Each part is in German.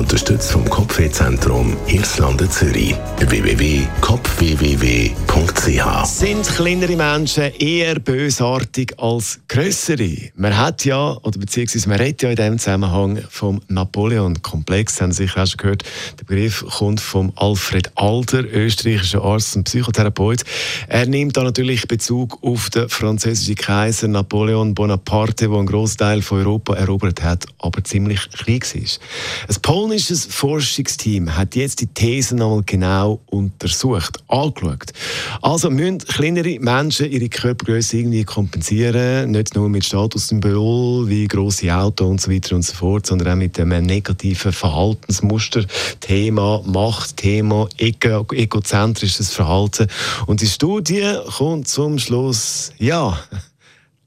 Unterstützt vom Kopfwehzentrum Irlande Zürich. www.kopfwww.ch Sind kleinere Menschen eher bösartig als größere? Man hat ja, oder beziehungsweise man redet ja in diesem Zusammenhang vom Napoleon-Komplex. Haben Sie sicher auch schon gehört. Der Begriff kommt von Alfred Alder, österreichischer Arzt und Psychotherapeut. Er nimmt da natürlich Bezug auf den französischen Kaiser Napoleon Bonaparte, der einen Großteil von Europa erobert hat, aber ziemlich klein war. Ein polnisches Forschungsteam hat jetzt die These nochmal genau untersucht, angeschaut. Also müssen kleinere Menschen ihre Körpergröße irgendwie kompensieren, nicht nur mit Statussymbolen wie grosse Autos und so weiter und so fort, sondern auch mit einem negativen Verhaltensmuster, Thema Macht, Thema ego egozentrisches Verhalten. Und die Studie kommt zum Schluss, ja,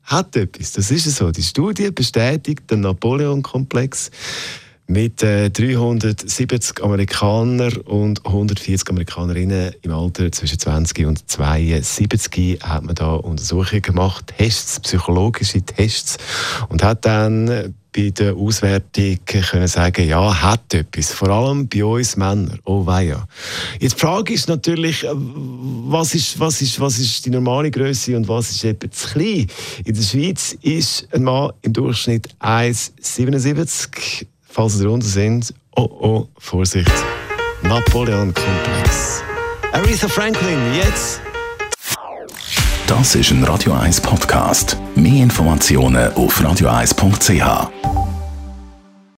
hat etwas. Das ist so. Die Studie bestätigt den Napoleon-Komplex mit äh, 370 Amerikanern und 140 Amerikanerinnen im Alter zwischen 20 und 72 hat man da Untersuchungen gemacht, Tests, psychologische Tests und hat dann bei der Auswertung können sagen, ja, hat etwas. Vor allem bei uns Männern. Oh weia. Jetzt die Frage ist natürlich, was ist, was ist, was ist die normale Größe und was ist eben zu klein? In der Schweiz ist ein Mann im Durchschnitt 1,77 Falls Sie drunter sind, oh oh, Vorsicht. Napoleon-Komplex. Aretha Franklin, jetzt. Das ist ein Radio 1 Podcast. Mehr Informationen auf radio1.ch.